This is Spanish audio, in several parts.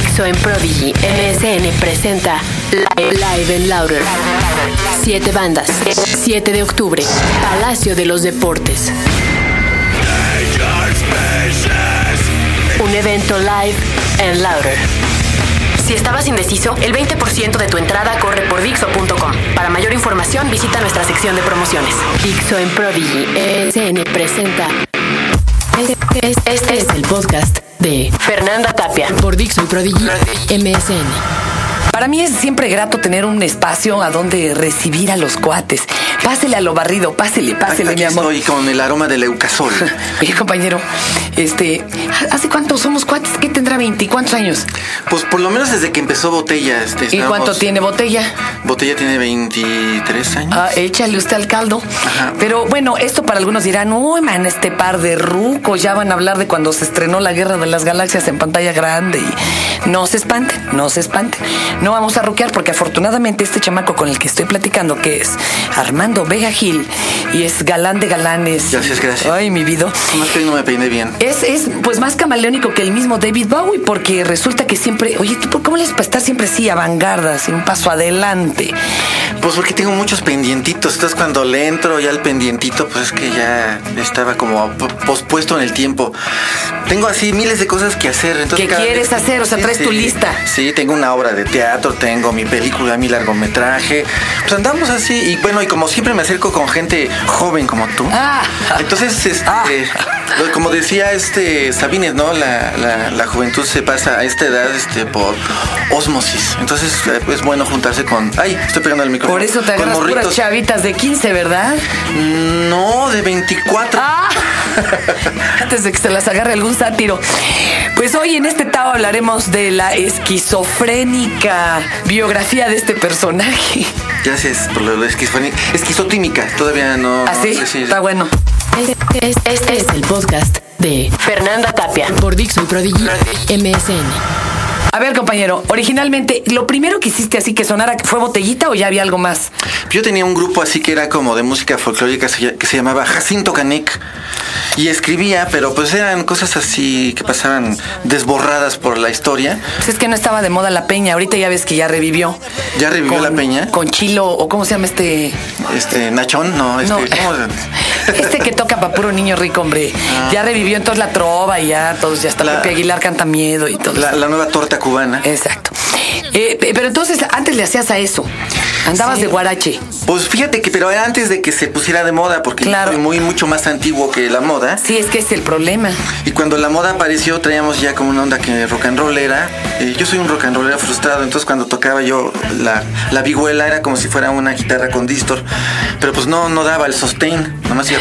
Dixo en Prodigy MSN presenta Live en Louder. Siete bandas. 7 de octubre. Palacio de los Deportes. Un evento live en Louder. Si estabas indeciso, el 20% de tu entrada corre por Dixo.com. Para mayor información, visita nuestra sección de promociones. Dixo en Prodigy MSN presenta. Este, este es el podcast de Fernanda Tapia por Dixo y Prodigy MSN. Para mí es siempre grato tener un espacio a donde recibir a los cuates. Pásele a lo barrido, pásele, pásele, Aquí mi amor. estoy con el aroma del eucasol. Oye, compañero, este, ¿hace cuánto somos cuates? ¿Qué tendrá 20 y cuántos años? Pues por lo menos desde que empezó Botella. Este, ¿Y estábamos- cuánto tiene botella? Botella tiene 23 años. Ah, échale usted al caldo. Ajá. Pero bueno, esto para algunos dirán, uy, man, este par de rucos ya van a hablar de cuando se estrenó la Guerra de las Galaxias en pantalla grande. Y no se espanten, no se espanten. No vamos a ruquear porque afortunadamente este chamaco con el que estoy platicando, que es Armando Vega Gil, y es galán de galanes. Gracias, gracias. Ay, mi vida. Más que no me peiné bien. Es, es pues más camaleónico que el mismo David Bowie, porque resulta que siempre, oye, ¿tú cómo le haces para estar siempre así, avangarda, así un paso adelante? Pues porque tengo muchos pendientitos. Entonces cuando le entro ya al pendientito, pues es que ya estaba como pospuesto en el tiempo. Tengo así miles de cosas que hacer. Entonces, ¿Qué quieres hacer? O sea, traes tu lista. Sí, tengo una obra de teatro, tengo mi película, mi largometraje. Pues andamos así. Y bueno, y como siempre me acerco con gente joven como tú. Ah. Entonces, este, Ah. Lo- como decía este Sabines, ¿no? La, la- la juventud se pasa a esta edad este, por osmosis. Entonces eh, es bueno juntarse con... Ay, estoy pegando el micrófono. Por eso te agarras puras chavitas de 15, ¿verdad? No, de 24. Ah, antes de que se las agarre algún sátiro. Pues hoy en este Tao hablaremos de la esquizofrénica biografía de este personaje. Gracias por lo de esquizofrenia. Esquizotímica, todavía no. no Así, sé si- ¿Ah, está bueno. Este, este- este es el podcast de Fernanda Tapia por Dixo y Prodigy MSN. A ver, compañero, originalmente, ¿lo primero que hiciste así que sonara fue botellita o ya había algo más? Yo tenía un grupo así que era como de música folclórica que se llamaba Jacinto Canek. Y escribía, pero pues eran cosas así que pasaban desborradas por la historia. Pues es que no estaba de moda la peña, ahorita ya ves que ya revivió. ¿Ya revivió Con- la peña? Con Chilo, o cómo se llama este... Este, Nachón, no, este, No. ¿cómo? Este que toca para puro niño rico, hombre. Ya revivió entonces la trova y ya todos, ya está La- Pepe Aguilar canta miedo y todo. La, la nueva torta cubana. Exacto. Eh, pe- pero entonces antes le hacías a eso. Andabas Sí. de guarache. Pues fíjate que, pero antes de que se pusiera de moda, porque yo Claro. soy muy, mucho más antiguo que la moda. Sí, es que es el problema. Y cuando la moda apareció, traíamos ya como una onda que rock and roll era. Eh, yo soy un rock and rollero frustrado, entonces cuando tocaba yo la, la vihuela era como si fuera una guitarra con distor. Pero pues no, no daba el sustain, nomás hacía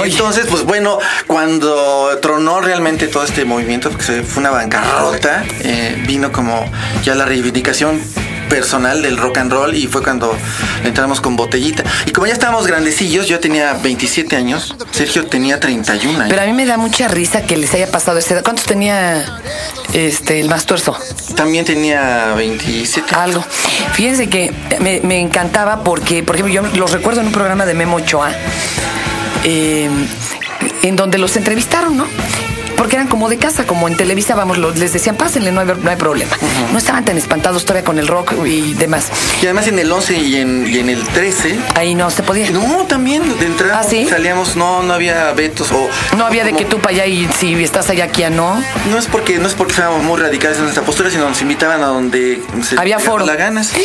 Oye. entonces, pues bueno, cuando tronó realmente todo este movimiento, porque fue una bancarrota, eh, vino como ya la reivindicación personal del rock and roll y fue cuando entramos con botellita. Y como ya estábamos grandecillos, yo tenía 27 años, Sergio tenía 31 años. Pero a mí me da mucha risa que les haya pasado esa edad. ¿Cuántos tenía este el más tuerzo? También tenía 27. Algo. Fíjense que me, me encantaba porque, por ejemplo, yo los recuerdo en un programa de Memo Ochoa, eh, en donde los entrevistaron, ¿no? Porque eran como de casa, como en Televisa, vamos, les decían, pásenle, no hay, no hay problema. No estaban tan espantados todavía con el rock y demás. Y además en el 11 y en, y en el 13. Ahí no se podía. No, también de entrada ¿Ah, sí? salíamos, no, no había vetos o No había de que tú para allá y si estás allá aquí no. No es porque no es porque fuéramos muy radicales en nuestra postura, sino nos invitaban a donde se Había foro. la gana. sí.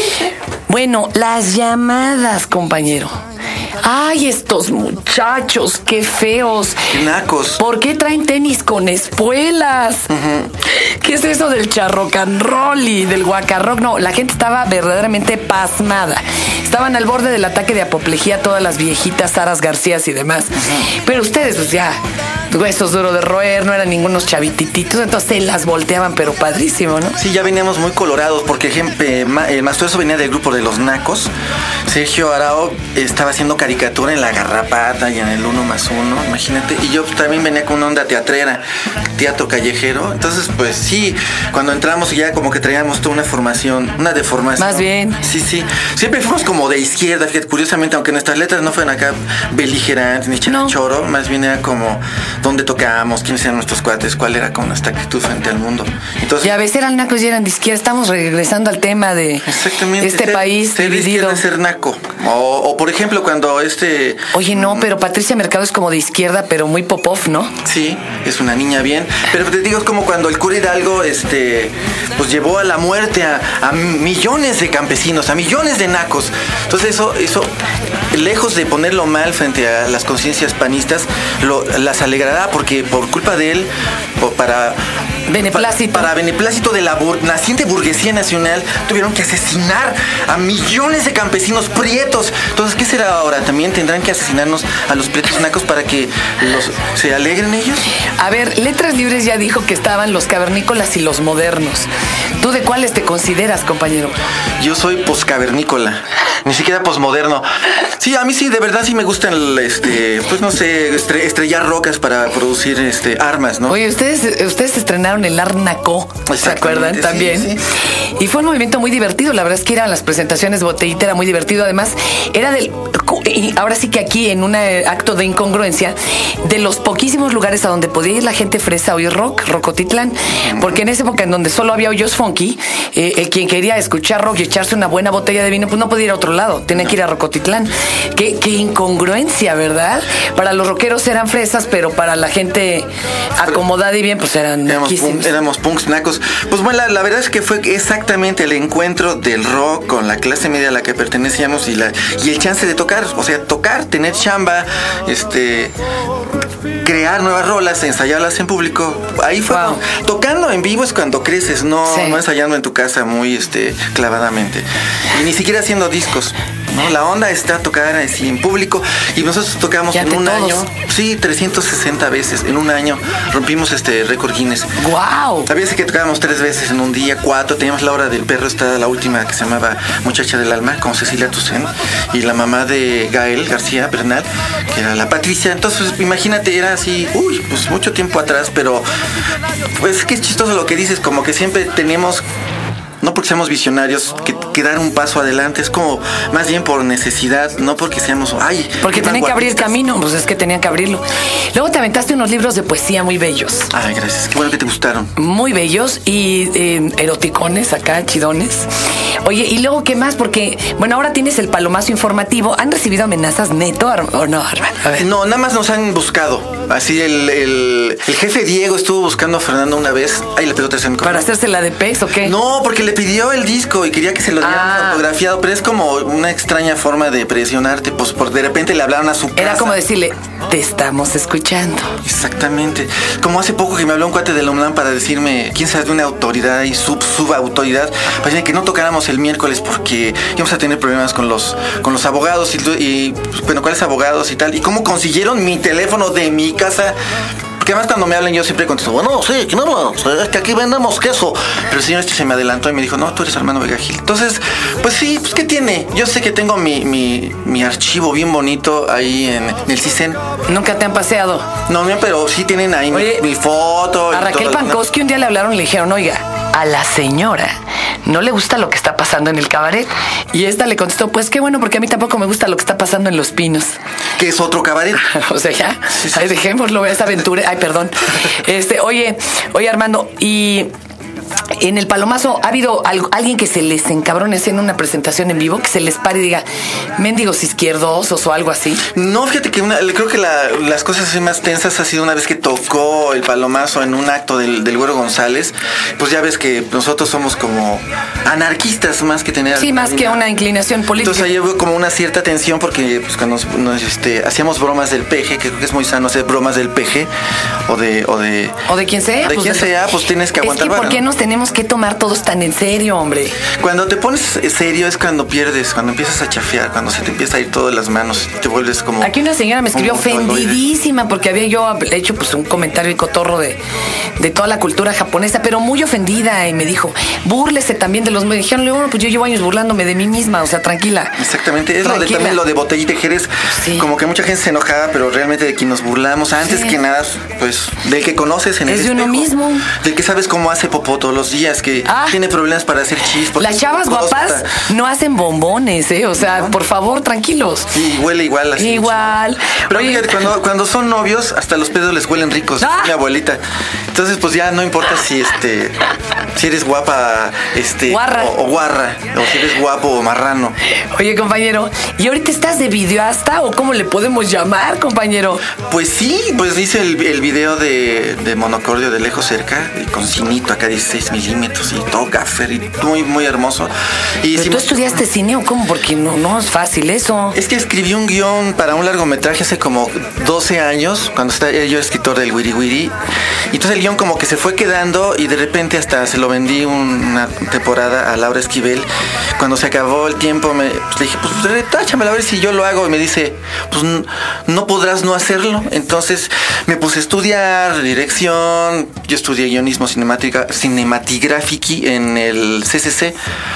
Bueno, las llamadas, compañero. Ay, estos muchachos, qué feos. Qué nacos. ¿Por qué traen tenis con espuelas? ¿Qué es eso del charrocanrol y del guacarrock? No, la gente estaba verdaderamente pasmada. Estaban al borde del ataque de apoplejía todas las viejitas, Saras Garcías y demás. Pero ustedes, pues ya, huesos duros de roer, no eran ningunos chavitititos, entonces se las volteaban, pero padrísimo, ¿no? Sí, ya veníamos muy colorados porque ejemplo, eh, el Mastuerzo venía del grupo de los Nacos. Sergio Arao estaba haciendo caricatura en La Garrapata y en el Uno más Uno, imagínate. Y yo también venía con una onda teatrera, teatro callejero. Entonces, pues sí, cuando entramos ya como que traíamos toda una formación, una deformación. Más bien. Sí, sí. Siempre fuimos como de izquierda, fíjate, curiosamente, aunque nuestras letras no fueran acá beligerantes ni No. choro, más bien era como dónde tocábamos, quiénes eran nuestros cuates, cuál era con nuestra actitud frente al mundo. Entonces, Ya ves, eran nacos y eran de izquierda. Estamos regresando al tema de este ser- país ser de dividido. ser naco. O, o, por ejemplo, cuando este. Oye, no, pero Patricia Mercado es como de izquierda, pero muy pop-off, ¿no? Sí, es una niña bien. Pero te digo, es como cuando el cura Hidalgo este, pues llevó a la muerte a, a millones de campesinos, a millones de nacos. Entonces eso, eso, lejos de ponerlo mal frente a las conciencias panistas, lo- las alegrará porque por culpa de él, para... Beneplácito. pa- Para beneplácito de la bur- naciente burguesía nacional, tuvieron que asesinar a millones de campesinos prietos. Entonces, ¿qué será ahora? ¿También tendrán que asesinarnos a los prietos nacos para que los, se alegren ellos? A ver, Letras Libres ya dijo que estaban los cavernícolas y los modernos. ¿Tú de cuáles te consideras, compañero? Yo soy poscavernícola, ni siquiera posmoderno. Sí, a mí sí, de verdad sí me gustan, el, este, pues no sé, estre- estrellar rocas para producir este, armas, ¿no? Oye, ustedes, ustedes estrenaron el Arnaco, ¿se acuerdan? sí, También. sí. Y fue un movimiento muy divertido. La verdad es que eran las presentaciones botellita, era muy divertido. Además, era del. Y ahora sí que aquí, en un eh, acto de incongruencia, de los poquísimos lugares a donde podía ir la gente fresa a oír rock, Rocotitlán. Porque en esa época en donde solo había hoyos funky, eh, el quien quería escuchar rock y echarse una buena botella de vino, pues no podía ir a otro lado, tenía que ir a Rocotitlán. Qué, qué incongruencia, ¿verdad? Para los rockeros eran fresas, pero para la gente acomodada y bien, pues eran Éramos, punk- éramos punks nacos. Pues bueno, la, la verdad es que fue exactamente el encuentro del rock con la clase media a la que pertenecíamos y, la, y el chance de tocar. O sea, tocar, tener chamba, este crear nuevas rolas, ensayarlas en público. Ahí fue. Wow. Tocando en vivo es cuando creces, no, Sí. no ensayando en tu casa muy este clavadamente. Y ni siquiera haciendo discos. ¿No? La onda está tocar así en público y nosotros tocamos en un todos. año, sí, 360 veces en un año. Rompimos este récord Guinness. ¡Guau! Había que tocábamos tres veces en un día, cuatro. Teníamos la hora del perro, está la última que se llamaba Muchacha del Alma, con Cecilia Toussaint. Y la mamá de Gael García Bernal, que era la Patricia. Entonces, imagínate, era así, uy, pues mucho tiempo atrás, pero pues es que es chistoso lo que dices, como que siempre tenemos no porque seamos visionarios, que, que dar un paso adelante. Es como más bien por necesidad, no porque seamos, ay, Porque tenían que abrir vanguardistas. camino, pues es que tenían que abrirlo. Luego te aventaste unos libros de poesía muy bellos. Ay, gracias. Qué bueno que te gustaron. Muy bellos y eh, eroticones acá, chidones. Oye, ¿y luego qué más? Porque, bueno, ahora tienes el palomazo informativo. ¿Han recibido amenazas neto o no, Armando? A ver. No, nada más nos han buscado. Así el, el, el jefe Diego estuvo buscando a Fernando una vez. Ay, le pegó tercer ¿Para hacerse la de pex o qué? No, porque le pidió el disco y quería que se lo dieran Ah. autografiado, pero es como una extraña forma de presionarte, pues por de repente le hablaron a su casa. Era como decirle, te estamos escuchando. Exactamente. Como hace poco que me habló un cuate de la UNAM para decirme, quién sabe, de una autoridad y sub subautoridad, para que no tocáramos el miércoles porque íbamos a tener problemas con los con los abogados y, y pues, bueno, ¿cuáles abogados y tal? ¿Y cómo consiguieron mi teléfono de mi casa? Porque además cuando me hablan yo siempre contesto, bueno, sí, ¿quién habla? Es que aquí vendemos queso. Pero el señor este se me adelantó y me dijo, no, tú eres Armando Vega Gil. Entonces, pues sí, pues ¿qué tiene? Yo sé que tengo mi, mi, mi archivo bien bonito ahí en, en el CISEN. Nunca te han paseado. No, pero sí tienen ahí mi- Oye, mi, foto. A Raquel. Pankowski un día le hablaron y le dijeron, oiga, a la señora no le gusta lo que está pasando en el cabaret. Y esta le contestó, pues qué bueno, porque a mí tampoco me gusta lo que está pasando en Los Pinos. Que es otro cabaret. o sea, ya, ahí dejémoslo, esa aventura. Ay, perdón. Este, oye, oye, Armando, y en el Palomazo ha habido algo- alguien que se les encabrone en una presentación en vivo, que se les pare y diga, mendigos izquierdosos o algo así. No, fíjate que una- creo que la- las cosas así más tensas ha sido una vez que tocó el palomazo en un acto del, del Güero González. Pues ya ves que nosotros somos como anarquistas más que tener. Sí, más que una inclinación política. Entonces ahí hubo como una cierta tensión porque pues, cuando nos, nos, este, hacíamos bromas del peje, que creo que es muy sano hacer bromas del peje o de... O de, O de quien sea. De quien sea, pues tienes que aguantar Es que ¿por vara, qué ¿no? Tenemos que tomar todos tan en serio, hombre? Cuando te pones serio es cuando pierdes, cuando empiezas a chafear, cuando se te empieza a ir todo de las manos, te vuelves como... Aquí una señora me escribió ofendidísima porque había yo hecho pues un comentario y cotorro de, de toda la cultura japonesa, pero muy ofendida y me dijo, búrlese también de los... Me dijeron, bueno, pues yo llevo años burlándome de mí misma, o sea, tranquila. Exactamente, es lo de, Tranquila. también lo de botellita y Jerez, Sí. como que mucha gente se enojaba, pero realmente de quien nos burlamos, antes Sí. que nada, pues del que conoces en Es el de uno mismo. del que sabes cómo hace popoto todos los días, que Ah. tiene problemas para hacer chis. Las chavas guapas no hacen bombones, ¿eh? O sea, por favor, tranquilos. Sí, huele igual así. Igual. Pero fíjate, cuando, cuando son novios, hasta los pedos les huelen ricos. Ah. Mi abuelita. Entonces, pues ya no importa si este, si eres guapa, este, Guarra. O, o guarra, o si eres guapo o marrano. Oye, compañero, ¿y ahorita estás de videoasta o cómo le podemos llamar, compañero? Pues sí, pues hice el, el video de, de monocordio de lejos cerca, y con cinito acá 16 milímetros y todo gaffer y muy, muy hermoso. Y ¿Pero tú estudiaste cine o cómo? Porque no, no es fácil eso. Es que escribí un guion para un largometraje hace como 12 años, cuando estaba yo escritor del Wiri Wiri. Y entonces el guion como que se fue quedando y de repente hasta se lo vendí una temporada a Laura Esquivel. Cuando se acabó el tiempo me pues, le dije, pues retáchamela a ver si yo lo hago. Y me dice, pues no podrás no hacerlo. Entonces me puse a estudiar dirección. Yo estudié guionismo cinemática, cinematográfico en el CCC.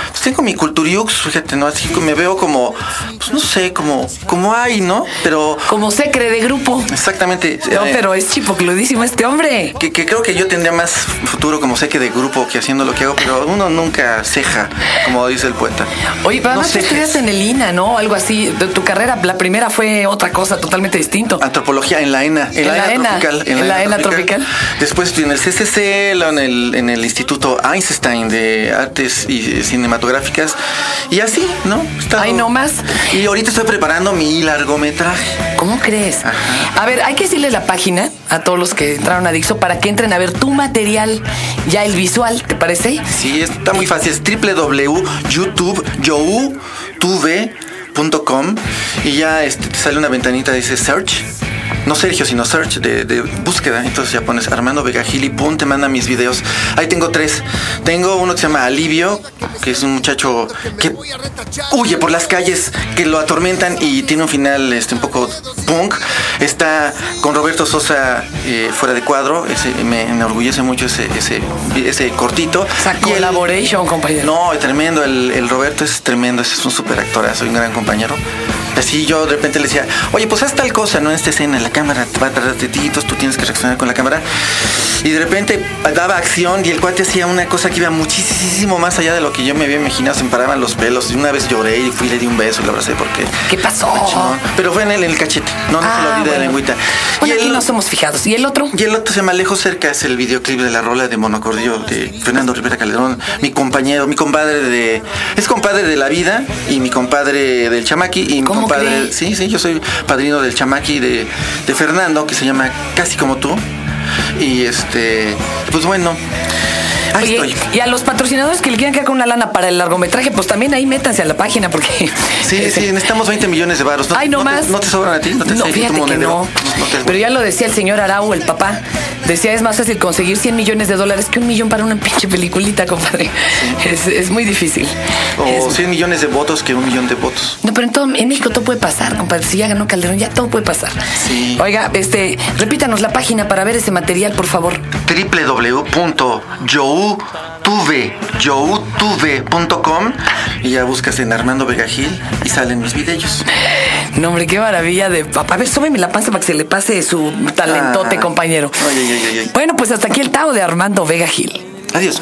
Pues tengo mi culturiux, fíjate, ¿no? Así que me veo como, pues no sé, como, como hay, ¿no? Pero Como secre de grupo. exactamente. No, eh, pero es chipocludísimo este hombre. que, que creo que yo tendría más futuro como que de grupo que haciendo lo que hago, pero uno nunca ceja, como dice el poeta. Oye, pero No cejes. estudiaste en el INA, ¿no? Algo así. De tu carrera, la primera fue otra cosa totalmente distinto. Antropología en la ENA. En la ENA, tropical. en la ENA tropical. Después en el CCC, en el, en el Instituto Einstein de Artes y Cinematográficas. Y así, ¿no? Ay, no más. Y ahorita estoy preparando mi largometraje. ¿Cómo crees? A ver, hay que decirles la página a todos los que entraron a Dixo para que entren a ver tu material, ya el visual, ¿te parece? Sí, está muy fácil. Es www.youtube.com y ya este, te sale una ventanita dice search. No Sergio, sino search de, de búsqueda. Entonces ya pones Armando Vega Gil y pum, te manda mis videos. Ahí tengo tres. Tengo uno que se llama Alivio, que es un muchacho que huye por las calles, que lo atormentan y tiene un final este, un poco punk. Está con Roberto Sosa eh, fuera de cuadro. Ese, me enorgullece mucho ese, ese, ese cortito. O sea, Y el- collaboration, compañero. no, es tremendo, el, el Roberto es tremendo, es un super actorazo, un gran compañero compañero. Así yo de repente le decía, oye, pues haz tal cosa, ¿no? En esta escena, la cámara te va a tardar tetitos, tú tienes que reaccionar con la cámara. Y de repente daba acción y el cuate hacía una cosa que iba muchísimo más allá de lo que yo me había imaginado, se me paraban los pelos. Y una vez lloré y fui y le di un beso y le abracé porque... ¿Qué pasó? Chingón. Pero fue en el, en el cachete, no, no se lo Ah, olvide de la bueno. lengüita. Bueno, Y aquí el- no somos fijados. ¿Y el otro? y el otro se llama Lejos Cerca, es el videoclip de la rola de Monocordio de Fernando Rivera Calderón, mi compañero, mi compadre de. Es compadre de la vida y mi compadre del Chamaqui y mi ¿Cómo Sí, sí, yo soy padrino del Chamaqui de, de Fernando, que se llama Casi como tú. Y este. Pues bueno. Ahí Oye, estoy. y a los patrocinadores que le quieran quedar con una lana para el largometraje, pues también ahí métanse a la página porque... Sí, sí, necesitamos 20 millones de varos. Ay, no, te- más. ¿No te sobran a ti? ¿No te No, fíjate que no. No te- Pero ya lo decía el señor Arau, el papá. Decía, es más fácil conseguir 100 millones de dólares que un millón para una pinche peliculita, compadre. Es, es muy difícil. O Es- 100 millones de votos que un millón de votos. No, pero en, todo, en México todo puede pasar, compadre. Si ya ganó Calderón, ya todo puede pasar. Sí. Oiga, este, repítanos la página para ver ese material, por favor. www.youtube.com y ya buscas en Armando Vega Gil y salen mis videos. No, hombre, qué maravilla de papá. A ver, súbeme la panza para que se le pase su talentote, Ah. compañero. Ay, ay, ay, ay, ay. Bueno, pues hasta aquí el Tao de Armando Vega Gil. Adiós.